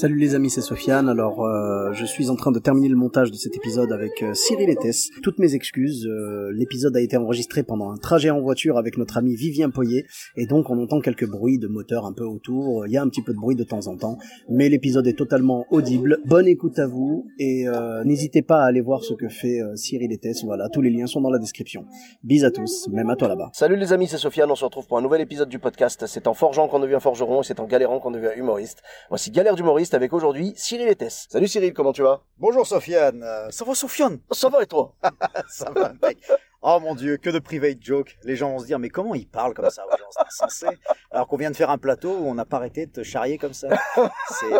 Salut les amis, c'est Sofiane. Alors, euh, je suis en train de terminer le montage de cet épisode avec euh, Cyril et Tess. Toutes mes excuses. euh, L'épisode a été enregistré pendant un trajet en voiture avec notre ami Vivien Poyer, et donc on entend quelques bruits de moteur un peu autour. Il y a un petit peu de bruit de temps en temps, mais l'épisode est totalement audible. Bonne écoute à vous, et euh, n'hésitez pas à aller voir ce que fait euh, Cyril et Tess. Voilà, tous les liens sont dans la description. Bis à tous, même à toi là-bas. Salut les amis, c'est Sofiane, on se retrouve pour un nouvel épisode du podcast. C'est en forgeant qu'on devient forgeron et c'est en galérant qu'on devient humoriste. Voici Galère d'humoriste avec aujourd'hui Cyril et Tess. Salut Cyril, comment tu vas? Bonjour Sofiane. Ça va Sofiane? Ça va et toi? Ça va mec. Oh mon dieu, que de private joke. Les gens vont se dire mais comment il parle comme ça aux gens, c'est insensé. Alors qu'on vient de faire un plateau où on n'a pas arrêté de te charrier comme ça.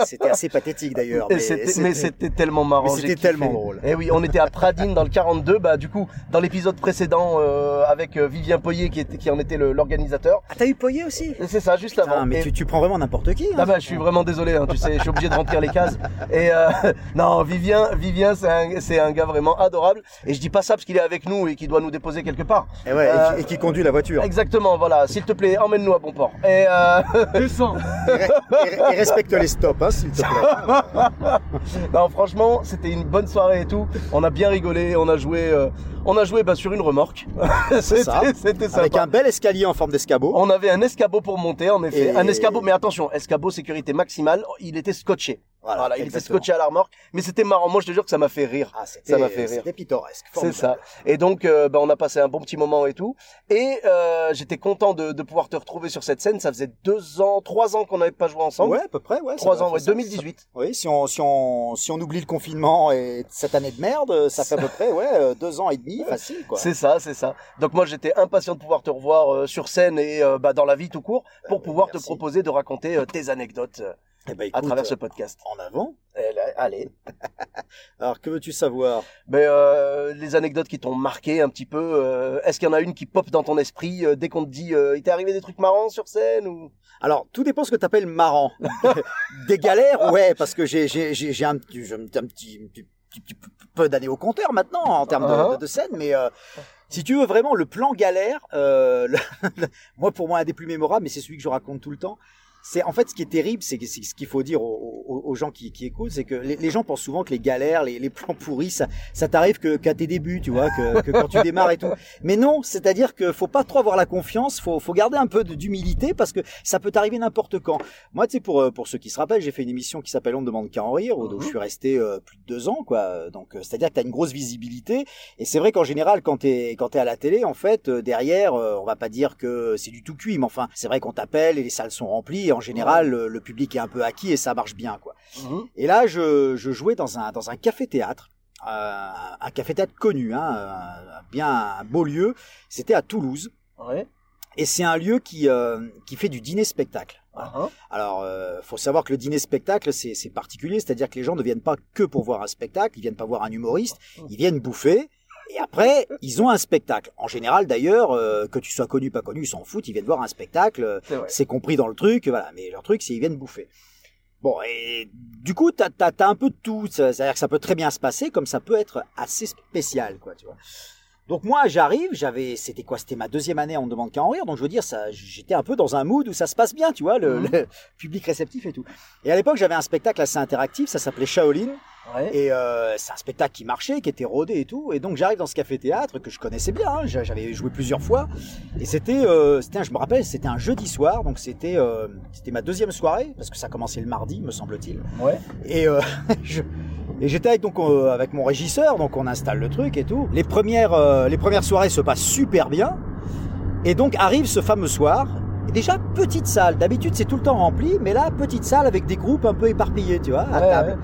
C'était assez pathétique d'ailleurs. Et Mais c'était- tellement marrant. c'était tellement drôle. Eh oui, on était à Pradine dans le 42. Bah du coup, dans l'épisode précédent euh, avec euh, Vivien Poyer qui, était, qui en était l'organisateur. Ah t'as eu Poyer aussi? Et C'est ça, juste Putain, avant. mais Et- tu, tu prends vraiment n'importe qui. hein. Ah bah je suis vraiment désolé, hein, tu sais, je suis obligé de remplir les cases. Et euh, non, Vivien, Vivien, c'est un, c'est un gars vraiment adorable. Et je dis pas ça parce qu'il est avec nous et qu'il doit nous déposer quelque part. Et, ouais, et Euh, qui- et, qui conduit la voiture. Exactement, voilà. S'il te plaît, emmène-nous à bon port. Et euh, Et, et- et respecte les stops, hein, s'il te plaît. non, franchement, c'était une bonne soirée et tout. On a bien rigolé, on a joué, euh, on a joué bah, sur une remorque. C'est ça. c'était, sympa. Avec un bel escalier en forme d'escabeau. On avait un escabeau pour monter, en effet. Et- Un escabeau, mais attention, escabeau sécurité maximale. Il était scotché. Voilà, Voilà, il était scotché à la remorque. Mais c'était marrant. Moi, je te jure que ça m'a fait rire. Ah, c'était, Ça m'a fait rire. C'était pittoresque. C'est ça. Et donc, euh, bah, on a passé un bon petit moment et tout. Et euh, j'étais content de, de pouvoir te retrouver sur cette scène. Ça faisait deux ans, trois ans qu'on n'avait pas joué ensemble. Ouais, à peu près, ouais. trois ans, ouais, faire ça. 2018. Oui, si on, si on, si on oublie le confinement et cette année de merde, ça fait à peu près, ouais, euh, deux ans et demi, facile, quoi. C'est ça, c'est ça. Donc moi, j'étais impatient de pouvoir te revoir euh, sur scène et euh, bah, dans la vie tout court pour bah, pouvoir te proposer de raconter tes anecdotes Eh ben, à travers ce podcast. En avant. Allez. Alors, que veux-tu savoir? Mais euh, les anecdotes qui t'ont marqué un petit peu, euh, est-ce qu'il y en a une qui pop dans ton esprit euh, dès qu'on te dit euh, il t'est arrivé des trucs marrants sur scène ou? Alors, tout dépend ce que t'appelles marrant. Des galères, ouais, parce que j'ai, j'ai, j'ai, j'ai un, un petit, un petit, petit- petit- petit peu d'années au compteur maintenant en termes de, Uh-huh. de, de scène, mais euh, si tu veux vraiment le plan galère, euh, le- moi pour moi un des plus mémorables, mais c'est celui que je raconte tout le temps. C'est en fait ce qui est terrible, c'est ce qu'il faut dire aux, aux- aux gens qui, qui écoutent, c'est que les, les gens pensent souvent que les galères, les, les plans pourris, ça, ça t'arrive que qu'à tes débuts, tu vois, que, que quand tu démarres et tout. Mais non, c'est-à-dire que faut pas trop avoir la confiance, faut, faut garder un peu d'humilité parce que ça peut t'arriver n'importe quand. Moi, tu sais, pour euh, pour ceux qui se rappellent, j'ai fait une émission qui s'appelle On ne demande qu'à en rire, où où je suis resté euh, plus de deux ans, quoi. Donc, euh, c'est-à-dire que t'as une grosse visibilité. Et c'est vrai qu'en général, quand t'es quand t'es à la télé, en fait, euh, derrière, euh, on va pas dire que c'est du tout cuit, mais enfin, c'est vrai qu'on t'appelle et les salles sont remplies. En général, le, le public est un peu acquis et ça marche bien, quoi. Et là, je, je jouais dans un, dans un café-théâtre, euh, un café-théâtre connu, hein, un- bien un beau lieu. C'était à Toulouse. Ouais. Et c'est un lieu qui, euh, qui fait du dîner-spectacle. Voilà. Ah, Alors, euh, faut savoir que le dîner-spectacle, c'est c'est particulier, c'est-à-dire que les gens ne viennent pas que pour voir un spectacle, ils viennent pas voir un humoriste, ils viennent bouffer. Et après, ils ont un spectacle. En général, d'ailleurs, euh, que tu sois connu, pas connu, ils s'en foutent. Ils viennent voir un spectacle. euh, C'est compris dans le truc, voilà. Mais leur truc, c'est ils viennent bouffer. Bon, et du coup, t'as as, un peu de tout. C'est-à-dire que ça peut très bien se passer, comme ça peut être assez spécial, quoi, tu vois. Donc moi, j'arrive, j'avais, c'était quoi? C'était ma deuxième année, on me demande qu'à en rire. Donc je veux dire, ça, j'étais un peu dans un mood où ça se passe bien, tu vois, le, le public réceptif et tout. Et à l'époque, j'avais un spectacle assez interactif, ça s'appelait Shaolin. Ouais. Et euh, c'est un spectacle qui marchait, qui était rodé et tout. Et donc j'arrive dans ce café-théâtre que je connaissais bien, hein, j'a- j'avais joué plusieurs fois. Et c'était, euh, c'était, je me rappelle, c'était un jeudi soir, donc c'était, euh, c'était ma deuxième soirée parce que ça commençait le mardi, me semble-t-il. Ouais. Et euh, je- et j'étais avec donc euh, avec mon régisseur, donc on installe le truc et tout. Les premières euh, les premières soirées se passent super bien. Et donc arrive ce fameux soir. Et déjà petite salle. D'habitude c'est tout le temps rempli, mais là petite salle avec des groupes un peu éparpillés, tu vois, à Ouais, table.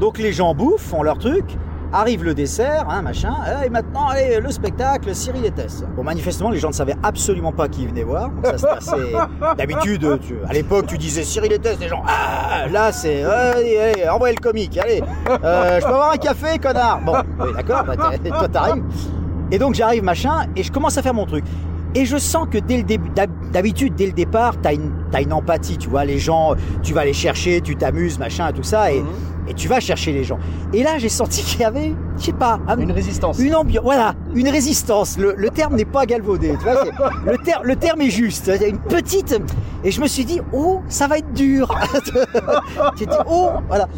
Donc les gens bouffent, font leur truc. Arrive le dessert, hein, machin, et maintenant, allez, le spectacle, Cyril et Tess. Bon, manifestement, les gens ne savaient absolument pas qui venait voir. Donc ça se passait. D'habitude, tu- à l'époque, tu disais Cyril et Tess, les gens, ah, là, c'est, allez, allez, envoyez le comique, allez, euh, je peux avoir un café, connard. Bon, oui, d'accord, bah, toi, t'arrives. Et donc, j'arrive, machin, et je commence à faire mon truc. Et je sens que dès le début, d'hab- d'habitude, dès le départ, t'as une, empathie, tu vois, les gens, tu vas les chercher, tu t'amuses, machin, tout ça, et, Mhm. Et tu vas chercher les gens. Et là, j'ai senti qu'il y avait, je sais pas, un- Une résistance. une ambiance, voilà, une résistance. Le, le terme n'est pas galvaudé, tu vois. Le, ter- le terme est juste. Il y a une petite, et je me suis dit, oh, ça va être dur. J'ai dit, oh, voilà.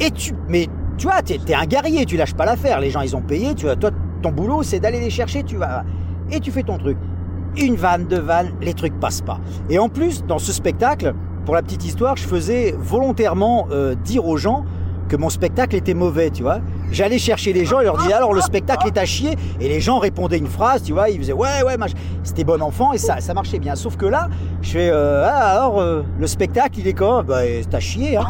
Et tu, mais tu vois, t'es es un guerrier, tu lâches pas l'affaire. Les gens, ils ont payé. Tu vois, toi, ton boulot, c'est d'aller les chercher. Tu vas et tu fais ton truc. Une vanne, deux vannes, les trucs passent pas. Et en plus, dans ce spectacle, pour la petite histoire, je faisais volontairement euh, dire aux gens mon spectacle était mauvais, tu vois. J'allais chercher les gens et leur disais alors le spectacle est à chier et les gens répondaient une phrase, tu vois, ils faisaient ouais ouais, c'était bon enfant et ça ça marchait bien. Sauf que là, je fais euh, ah, alors euh, le spectacle il est comment Bah c'est à chier hein.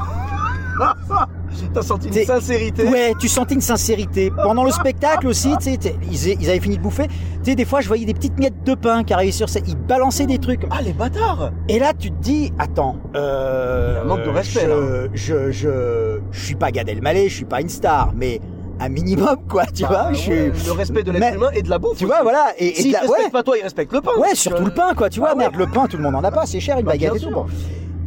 T'as senti une sincérité. Ouais, tu sentais une sincérité. Pendant le spectacle aussi, tu sais, ils, ils avaient fini de bouffer. Tu sais, des fois, je voyais des petites miettes de pain qui arrivaient sur scène. Ils balançaient des trucs. Ah, les bâtards Et là, tu te dis, attends, euh, Il y a un manque de respect, je, là. Je, je, je suis pas Gad Elmaleh, je suis pas une star, mais un minimum, quoi, tu Bah, vois. je ouais, suis, Le respect de l'être Mais- humain et de la bouffe. tu aussi. vois, voilà. Et, et S'il de la- respecte ouais, pas toi, il respecte le pain. ouais, surtout le pain, quoi, tu vois. Ah ouais. Merde, le pain, tout le monde en a pas, c'est cher, une Bah, baguette et tout. bon.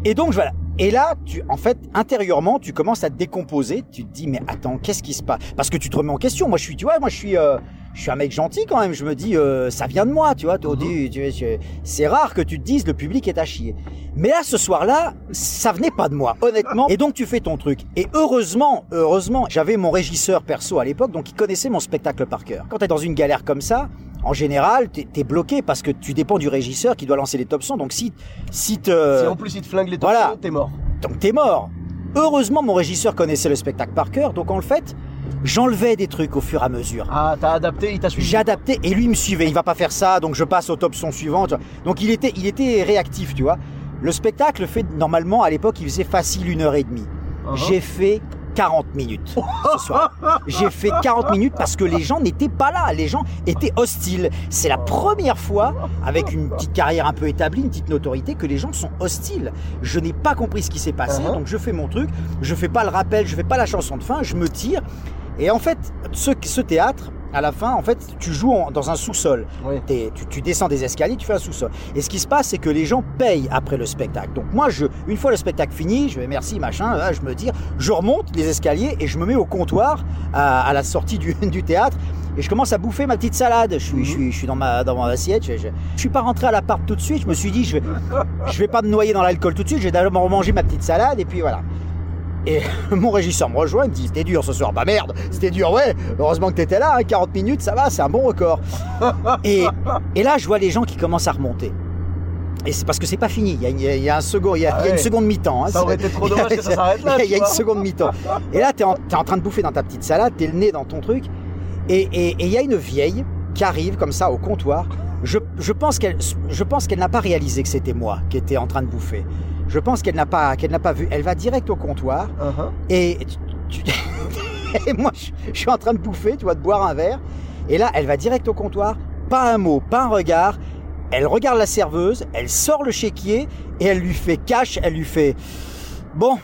Et donc voilà. Et là, tu, en fait, intérieurement, tu commences à te décomposer. Tu te dis, mais attends, qu'est-ce qui se passe? Parce que tu te remets en question. Moi, je suis, tu vois, moi, je suis, euh, je suis un mec gentil quand même. Je me dis, euh, ça vient de moi, tu vois. Vois, je- c'est rare que tu te dises, le public est à chier. Mais là, ce soir-là, ça venait pas de moi, honnêtement. Et donc, tu fais ton truc. Et heureusement, heureusement, j'avais mon régisseur perso à l'époque, donc il connaissait mon spectacle par cœur. Quand t'es dans une galère comme ça, en général, t'es es bloqué parce que tu dépends du régisseur qui doit lancer les top sons. Donc si, si te, Si en plus il te flingue les voilà. torsions, t'es mort. donc t'es mort. Heureusement, mon régisseur connaissait le spectacle par cœur, donc en fait, j'enlevais des trucs au fur et à mesure. Ah, t'as adapté, il t'a suivi. J'ai adapté et lui il me suivait. Il va pas faire ça, donc je passe au top son suivant. Donc il était, il était réactif, tu vois. Le spectacle fait normalement à l'époque, il faisait facile une heure et demie. Uh-huh. J'ai fait 40 minutes ce soir. J'ai fait 40 minutes parce que les gens n'étaient pas là. Les gens étaient hostiles. C'est la première fois, avec une petite carrière un peu établie, une petite notoriété, que les gens sont hostiles. Je n'ai pas compris ce qui s'est passé, Uh-huh. donc je fais mon truc. Je fais pas le rappel, je fais pas la chanson de fin, je me tire. Et en fait, ce, ce théâtre, à la fin, en fait, tu joues en- dans un sous-sol. Oui. Tu, tu descends des escaliers, tu fais un sous-sol. Et ce qui se passe, c'est que les gens payent après le spectacle. Donc moi, je, une fois le spectacle fini, je vais merci, machin, là, je me tire, je remonte les escaliers et je me mets au comptoir à, à la sortie du, du théâtre et je commence à bouffer ma petite salade. Je suis, je suis, je suis dans ma, dans mon assiette. Je, je, je suis pas rentré à l'appart tout de suite. Je me suis dit, je vais, je vais pas me noyer dans l'alcool tout de suite. Je vais d'abord manger ma petite salade et puis voilà. Et mon régisseur me rejoint, il me dit c'était dur ce soir. Bah merde, c'était dur, ouais. Heureusement que t'étais là, hein, 40 minutes, ça va, c'est un bon record. Et, et là, je vois les gens qui commencent à remonter. Et c'est parce que c'est pas fini. Il y a, une- il y a un second, il y a, Ah il y a une seconde mi-temps. hein. Ça aurait été trop dommage que ça s'arrête là, Il y a- il y a tu une seconde mi-temps. Et là, t'es en, t'es en train de bouffer dans ta petite salade, t'es le nez dans ton truc. Et et- et il y a une vieille qui arrive comme ça au comptoir. Je, je pense qu'elle, je pense qu'elle n'a pas réalisé que c'était moi qui étais en train de bouffer. Je pense qu'elle n'a pas, qu'elle n'a pas vu. Elle va direct au comptoir. Uh-huh. Et, tu- tu- et moi, je, je suis en train de bouffer, tu vois, de boire un verre. Et là, elle va direct au comptoir, pas un mot, pas un regard. Elle regarde la serveuse, elle sort le chéquier et elle lui fait cash, elle lui fait Bon,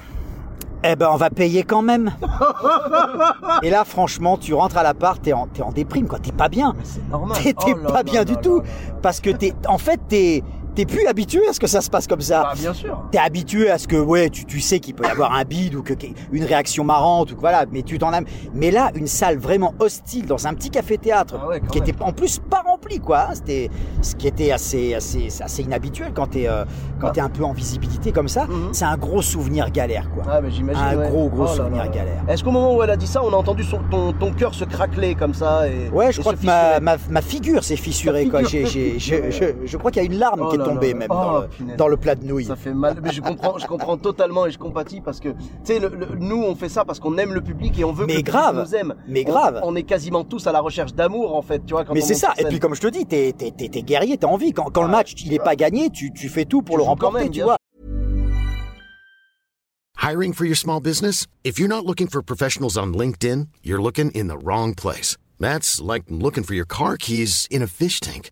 eh ben on va payer quand même. et là, franchement, tu rentres à l'appart, t'es en, t'es en déprime, quoi, t'es pas bien. Mais c'est normal. T'es Oh pas là bien là du là tout. Parce que t'es, en fait, t'es, t'es plus habitué à ce que ça se passe comme ça Bah, bien sûr. t'es habitué à ce que ouais tu, tu sais qu'il peut y avoir un bide ou que une réaction marrante ou que voilà mais tu t'en as mais là une salle vraiment hostile dans un petit café théâtre Ah ouais, qui même. était en plus pas rempli quoi hein. c'était ce qui était assez assez assez inhabituel quand t'es euh, quand Ah. t'es un peu en visibilité comme ça Mhm. c'est un gros souvenir galère quoi Ah, mais j'imagine. un ouais. gros gros Oh là souvenir là. galère Est-ce qu'au moment où elle a dit ça, on a entendu son, ton, ton cœur se craqueler comme ça et, Ouais, je et crois que ma, ma, ma figure s'est fissurée. Quoi. J'ai, j'ai, je, je, je crois qu'il y a une larme Oh qui est là tombée là. même Oh, dans, le, dans le plat de nouilles. Ça fait mal, mais je comprends, je comprends totalement et je compatis parce que, tu sais, nous on fait ça parce qu'on aime le public et on veut Mais que le public grave. nous aime. Mais On- grave. On, est quasiment tous à la recherche d'amour en fait, tu vois. Quand Mais c'est ça. Et puis comme je te dis, t'es, t'es, t'es, t'es guerrier, t'as envie. Quand, quand le match il est pas gagné, tu, tu fais tout pour Tu le remporter, même, tu vois. Hiring for your small business? If you're not looking for professionals on LinkedIn, you're looking in the wrong place. That's like looking for your car keys in a fish tank.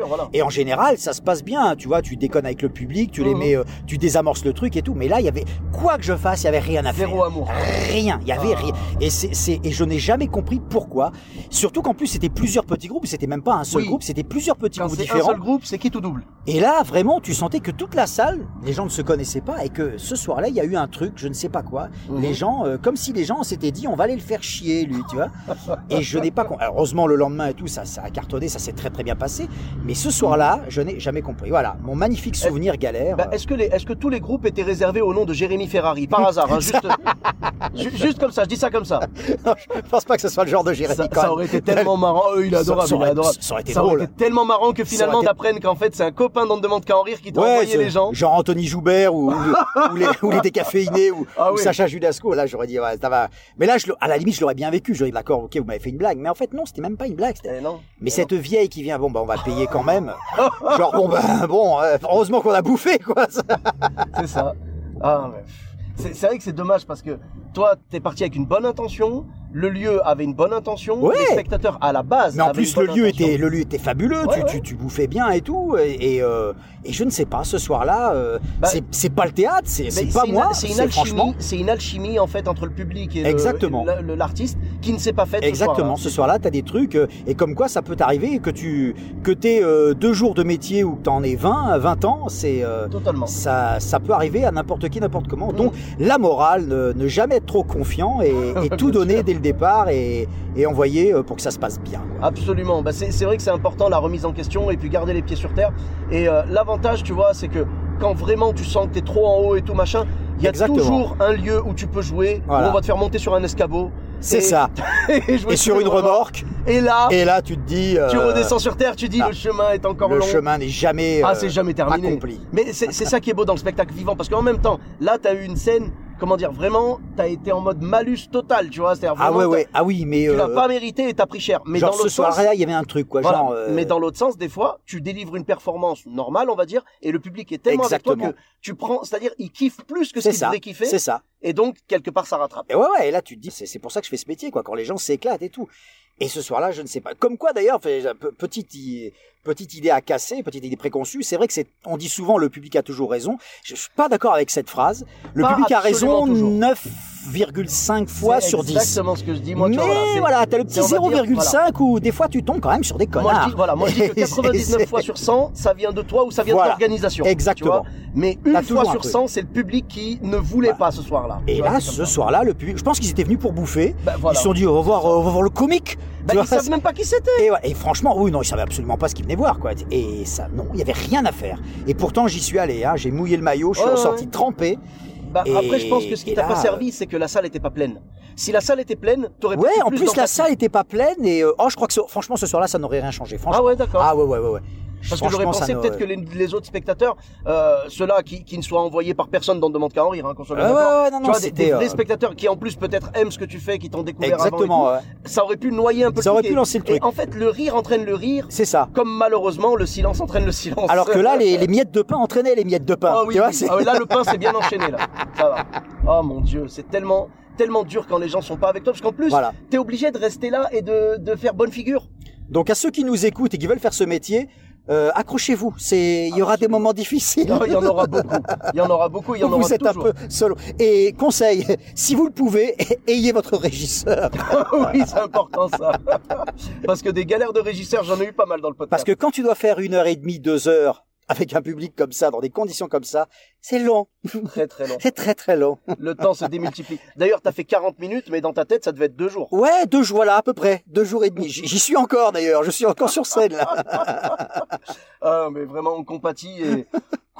Voilà. Et en général, ça se passe bien. Tu vois, tu déconnes avec le public, tu les Mhm. mets, euh, tu désamorces le truc et tout. Mais là, il y avait quoi que je fasse, il y avait rien à faire. Zéro amour. Rien, il y avait Ah. rien. Et c'est, c'est- et je n'ai jamais compris pourquoi. Surtout qu'en plus, c'était plusieurs petits groupes. C'était même pas un seul Oui. groupe, c'était plusieurs petits Quand groupes c'est un différents. seul groupe, c'est qui tout double Et là, vraiment, tu sentais que toute la salle, les gens ne se connaissaient pas et que ce soir-là, il y a eu un truc, je ne sais pas quoi. Mhm. Les gens, euh, comme si les gens s'étaient dit, on va aller le faire chier, lui, tu vois. Et je n'ai pas compris. Alors, heureusement, le lendemain et tout, ça, ça a cartonné, ça s'est très très bien passé. Mais ce soir-là, je n'ai jamais compris. Voilà, mon magnifique souvenir galère. Bah, est-ce que, les, est-ce que tous les groupes étaient réservés au nom de Jérémy Ferrari? Par hasard, hein, juste, ju- juste comme ça, je dis ça comme ça. Non, je pense pas que ce soit le genre de Jérémy Ça, quand ça aurait été tellement marrant. Euh, il est Ça- adorable, ça il est aurait- adorable. ça aurait été aurait drôle. été tellement marrant que finalement été- t'apprennes qu'en fait c'est un copain dont on ne demande qu'à en rire qui t'a Ouais, envoyé les gens. Genre Anthony Joubert ou, ou, les, ou les décaféinés ou, Ah ou oui. Sacha Judasco. Là, j'aurais dit, ouais, ça va. Mais là, je, à la limite, je l'aurais bien vécu. J'aurais dit, d'accord, ok, vous m'avez fait une blague. Mais en fait, non, c'était même pas une blague. Eh. Mais cette vieille qui vient, bon, bah, on va payer quand même. Genre, bon, bah, bon, heureusement qu'on a bouffé, quoi. C'est ça. Ah, c'est vrai que c'est dommage parce que toi, t'es parti avec une bonne intention, le lieu avait une bonne intention, Ouais. les spectateurs à la base. Mais en plus, le lieu intention. était, le lieu était fabuleux. Ouais, tu, ouais. Tu, tu bouffais bien et tout. Et, et, euh, et je ne sais pas, ce soir-là, euh, Bah, c'est- pas le théâtre, c'est pas moi. C'est une franchement. une alchimie en fait entre le public et l'artiste qui ne s'est pas faite. Exactement. Ce soir-là, tu as des trucs euh, et comme quoi ça peut t'arriver que tu que t'aies euh, deux jours de métier ou que t'en aies 20, 20 ans, c'est Totalement. ça ça peut arriver à n'importe qui, n'importe comment. Donc la morale, ne, ne jamais être trop confiant et, et tout donner dès le départ et, et envoyer euh, pour que ça se passe bien. quoi. Absolument. Bah, c'est vrai que c'est important la remise en question et puis garder les pieds sur terre. Et euh, l'avantage, tu vois, c'est que quand vraiment tu sens que t'es trop en haut et tout machin, il y a Exactement. toujours un lieu où tu peux jouer, Voilà. où on va te faire monter sur un escabeau. C'est ça. et, sur une remorque. Et là, Et là, tu te dis. tu euh, redescends sur terre, tu dis ah, le chemin est encore Le long. chemin n'est jamais. Ah, c'est jamais terminé. accompli. Mais c'est ça qui est beau dans le spectacle vivant, parce qu'en même temps, là, t'as eu une scène, comment dire, vraiment, t'as été en mode malus total, tu vois. C'est-à-dire Ah vraiment, ouais. Ah oui, mais. Tu l'as euh, pas mérité et t'as pris cher. Mais genre dans ce soir-là, il y avait un truc quoi. voilà. Genre. euh, Mais dans l'autre sens, des fois, tu délivres une performance normale, on va dire, et le public est tellement Exactement. avec toi que tu prends, c'est-à-dire, il kiffe plus que ce C'est qu'il devrait kiffer, C'est ça. et donc quelque part ça rattrape. Et ouais, ouais, et là tu te dis, c'est c'est pour ça que je fais ce métier, quoi, quand les gens s'éclatent et tout. Et ce soir-là, je ne sais pas. Comme quoi, d'ailleurs, petite petite idée à casser, petite idée préconçue. C'est vrai que c'est, on dit souvent le public a toujours raison. Je, je suis pas d'accord avec cette phrase. Le public a raison neuf 0,5 fois sur 10. exactement ce que je dis. Moi, vois, Mais voilà, t'as le petit 0,5 dire, où des fois tu tombes quand même sur des Moi, connards. je dis, voilà, moi, je dis que 99 fois sur 100, ça vient de toi ou ça vient Voilà. de l'organisation. tu Exactement. vois. Mais une fois un sur 100, c'est le public qui ne voulait pas ce soir-là. Et vois, là, ce soir-là, le public, je pense qu'ils étaient venus pour bouffer. Ben, voilà. Ils se sont dit, on va voir, on va voir le comique. Bah, Tu vois, ils savent même pas qui c'était. Et. Et franchement, oui, non, ils ne savaient absolument pas ce qu'ils venaient voir, quoi. Et ça, non, il y avait rien à faire. Et pourtant, j'y suis allé, hein. j'ai mouillé le maillot, je suis ressorti trempé. Bah, Et- après, je pense que ce qui t'a là, pas servi, c'est que la salle était pas pleine. Si la salle était pleine, t'aurais Ouais, peut-être en plus plus, la salle était pas pleine et, euh, oh, je crois que franchement, ce soir-là, ça n'aurait rien changé. Franchement. Ah ouais, d'accord. Ah ouais, ouais, ouais, ouais. Parce que j'aurais pensé peut-être que les, les autres spectateurs, euh, ceux-là qui, qui ne soient envoyés par personne dans Demande qu'à en rire, hein, qu'on soit bien ouais, non, tu vois, des, des euh, spectateurs qui en plus peut-être aiment ce que tu fais, qui t'ont découvert Exactement, avant et ouais. ça aurait pu noyer un peu Ça le aurait pu lancer le truc. Et en fait, le rire entraîne le rire, C'est ça. comme malheureusement le silence entraîne le silence. Alors que là, les, les miettes de pain entraînaient les miettes de pain. Ah oui, tu vois, oui. c'est- Ah oui, là le pain c'est bien enchaîné là. Ça va. Oh mon dieu, c'est tellement tellement dur quand les gens sont pas avec toi parce qu'en plus Voilà. t'es obligé de rester là et de, de faire bonne figure. Donc à ceux qui nous écoutent et qui veulent faire ce métier, euh, accrochez-vous. C'est, il y aura des moments difficiles. Non, il y en aura beaucoup. Il y en aura beaucoup. Il y en vous aura êtes toujours. un peu solo. Et conseil, si vous le pouvez, ayez votre régisseur. oui, c'est important ça. Parce que des galères de régisseurs, j'en ai eu pas mal dans le podcast. Parce que quand tu dois faire une heure et demie, deux heures avec un public comme ça, dans des conditions comme ça, c'est long. très très long. C'est très très long. Le temps se démultiplie. D'ailleurs, t'as fait 40 minutes, mais dans ta tête, ça devait être deux jours. Ouais, deux jours, voilà, à peu près. Deux jours et demi. J'y suis encore d'ailleurs. Je suis encore sur scène là. Ah, mais vraiment, on compatit et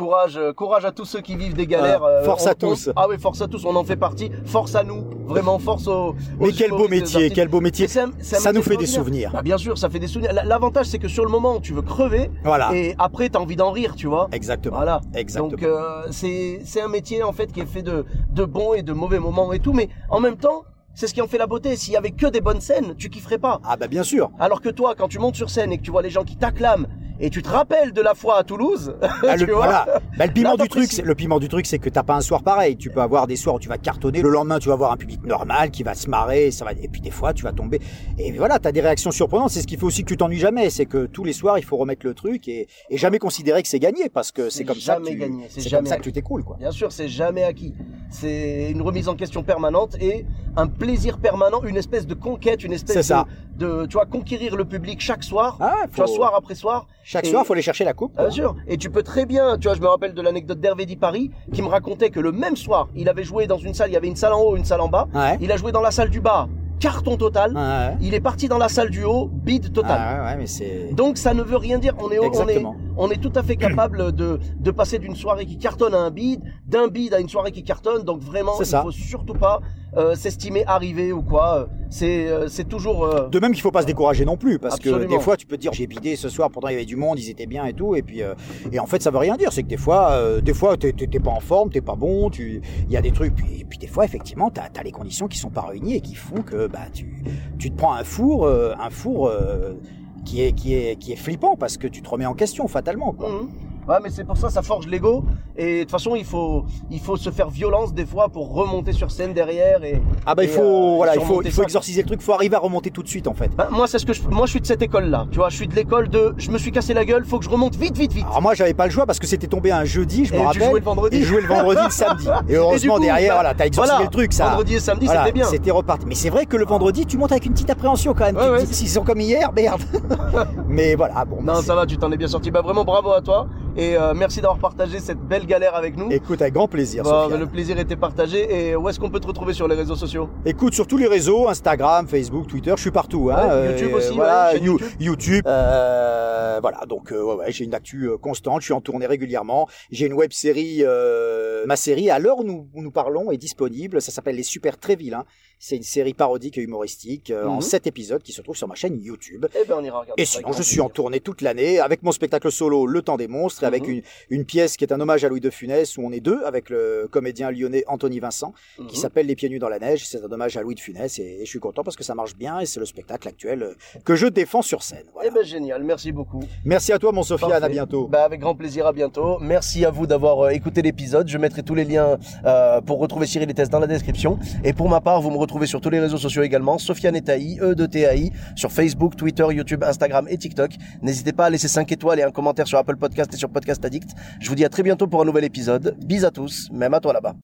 courage, euh, courage à tous ceux qui vivent des galères. euh, force à tous. ah oui, force à tous. On en fait partie. Force à nous. Vraiment, force aux. aux Mais quel beau métier, quel beau métier. Ça nous fait des souvenirs. Ah, bien sûr, ça fait des souvenirs. L'avantage, c'est que sur le moment, tu veux crever. Voilà. Et après, t'as envie d'en rire, tu vois. Exactement. Voilà. Exactement. Donc euh, c'est c'est un métier en fait qui est fait de de bons et de mauvais moments et tout, mais en même temps, c'est ce qui en fait la beauté. S'il y avait que des bonnes scènes, tu kifferais pas. Ah bah bien sûr. Alors que toi, quand tu montes sur scène et que tu vois les gens qui t'acclament et tu te rappelles de la fois à Toulouse, Bah, tu le, voilà. Bah, le piment Là, du truc, le piment du truc, c'est que t'as pas un soir pareil. Tu peux avoir des soirs où tu vas cartonner. Le lendemain, tu vas avoir un public normal qui va se marrer. Ça va. Et puis des fois, tu vas tomber. Et voilà, t'as des réactions surprenantes. C'est ce qui fait aussi que tu t'ennuies jamais. C'est que tous les soirs, il faut remettre le truc et, et jamais considérer que c'est gagné parce que c'est comme ça que tu, gagné, c'est comme ça que tu t'écroules quoi. Bien sûr, c'est jamais acquis. C'est une remise en question permanente et un plaisir permanent, une espèce de conquête, une espèce de, de, tu vois, conquérir le public chaque soir, Ah, tu vois, faut- soir après soir. Chaque Et- soir, faut aller chercher la coupe. Bien sûr. Et tu peux très bien, tu vois, je me rappelle de l'anecdote d'Hervé Di Paris, qui me racontait que le même soir, il avait joué dans une salle, il y avait une salle en haut, une salle en bas. Ouais. Il a joué dans la salle du bas, carton total. Ouais. Il est parti dans la salle du haut, bide total. Ah, ouais, mais. Donc ça ne veut rien dire. On est, on est. on est tout à fait capable de, de passer d'une soirée qui cartonne à un bide, d'un bide à une soirée qui cartonne. Donc vraiment, il ça. faut surtout pas euh, s'estimer arrivé ou quoi. C'est, euh, c'est toujours. euh, De même qu'il faut pas se décourager non plus, parce que des fois tu peux te dire j'ai bidé ce soir, pourtant il y avait du monde, ils étaient bien et tout, et puis euh, et en fait ça veut rien dire, c'est que des fois, euh, des fois t'es pas en forme, t'es pas bon, tu, il y a des trucs, puis, et puis des fois effectivement t'as as les conditions qui sont pas réunies et qui font que bah tu, tu te prends un four, euh, un four euh, qui est qui est qui est flippant parce que tu te remets en question fatalement quoi. Mhm. Ouais, mais c'est pour ça, ça forge l'ego. Et de toute façon, il faut, il faut se faire violence des fois pour remonter sur scène derrière et. Ah bah il faut euh, voilà, il faut il faut exorciser le truc, il faut arriver à remonter tout de suite en fait. Bah, moi, c'est ce que je, moi, je suis de cette école-là. Tu vois, je suis de l'école de, je me suis cassé la gueule, faut que je remonte vite, vite, vite. Alors moi j'avais pas le choix parce que c'était tombé un jeudi, je me rappelle. jouais le vendredi. Et jouais le vendredi, le samedi. Et heureusement Et coup, derrière, bah, voilà, t'as exorcisé voilà, le truc, ça. Vendredi et samedi, Voilà, c'était bien. C'était reparti. Mais c'est vrai que le vendredi, tu montes avec une petite appréhension quand même. Ouais, ouais. S'ils sont comme hier, merde. Mais voilà, bon. Non, bah, ça va, tu t'en es bien sorti. Bah, vraiment, bravo à toi. Et euh, merci d'avoir partagé cette belle galère avec nous. Écoute, avec grand plaisir. Sofiane. le plaisir était partagé. Et où est-ce qu'on peut te retrouver sur les réseaux sociaux? Écoute, sur tous les réseaux, Instagram, Facebook, Twitter, je suis partout. Hein, Ouais, YouTube aussi, voilà, ouais, YouTube. YouTube. euh, voilà, donc euh, ouais, ouais, j'ai une actu euh, constante, je suis en tournée régulièrement. J'ai une web série, euh, ma série à l'heure où nous, où nous parlons est disponible. Ça s'appelle Les Super Très Vilains. C'est une série parodique et humoristique euh, en Mhm. sept épisodes qui se trouve sur ma chaîne YouTube. Eh ben, on ira regarder. Et sinon, je suis en tournée toute l'année avec mon spectacle solo Le Temps des Monstres et avec Mhm. une, une pièce qui est un hommage à Louis de Funès où on est deux avec le comédien lyonnais Anthony Vincent qui Mhm. s'appelle Les Pieds Nus dans la Neige. C'est un hommage à Louis de Funès et, et je suis content parce que ça marche bien et c'est le spectacle actuel euh, que je défends sur scène. Voilà. Eh ben, génial. Merci beaucoup. Merci à toi, mon Sofiane. À bientôt. Bah, avec grand plaisir, à bientôt. Merci à vous d'avoir euh, écouté l'épisode. Je mettrai tous les liens euh, pour retrouver Cyril et Tess dans la description. Et pour ma part, vous me retrouvez sur tous les réseaux sociaux également. Sofiane et E de TAI, sur Facebook, Twitter, YouTube, Instagram et TikTok. N'hésitez pas à laisser 5 étoiles et un commentaire sur Apple Podcast et sur Podcast Addict. Je vous dis à très bientôt pour un nouvel épisode. Bis à tous, même à toi là-bas.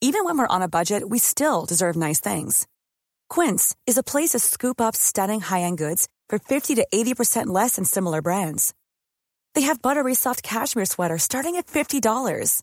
Even when we're on a budget, we still deserve nice things. Quince is a place to scoop up stunning high-end goods for 50 to 80% less than similar brands. They have buttery soft cashmere sweaters starting at $50,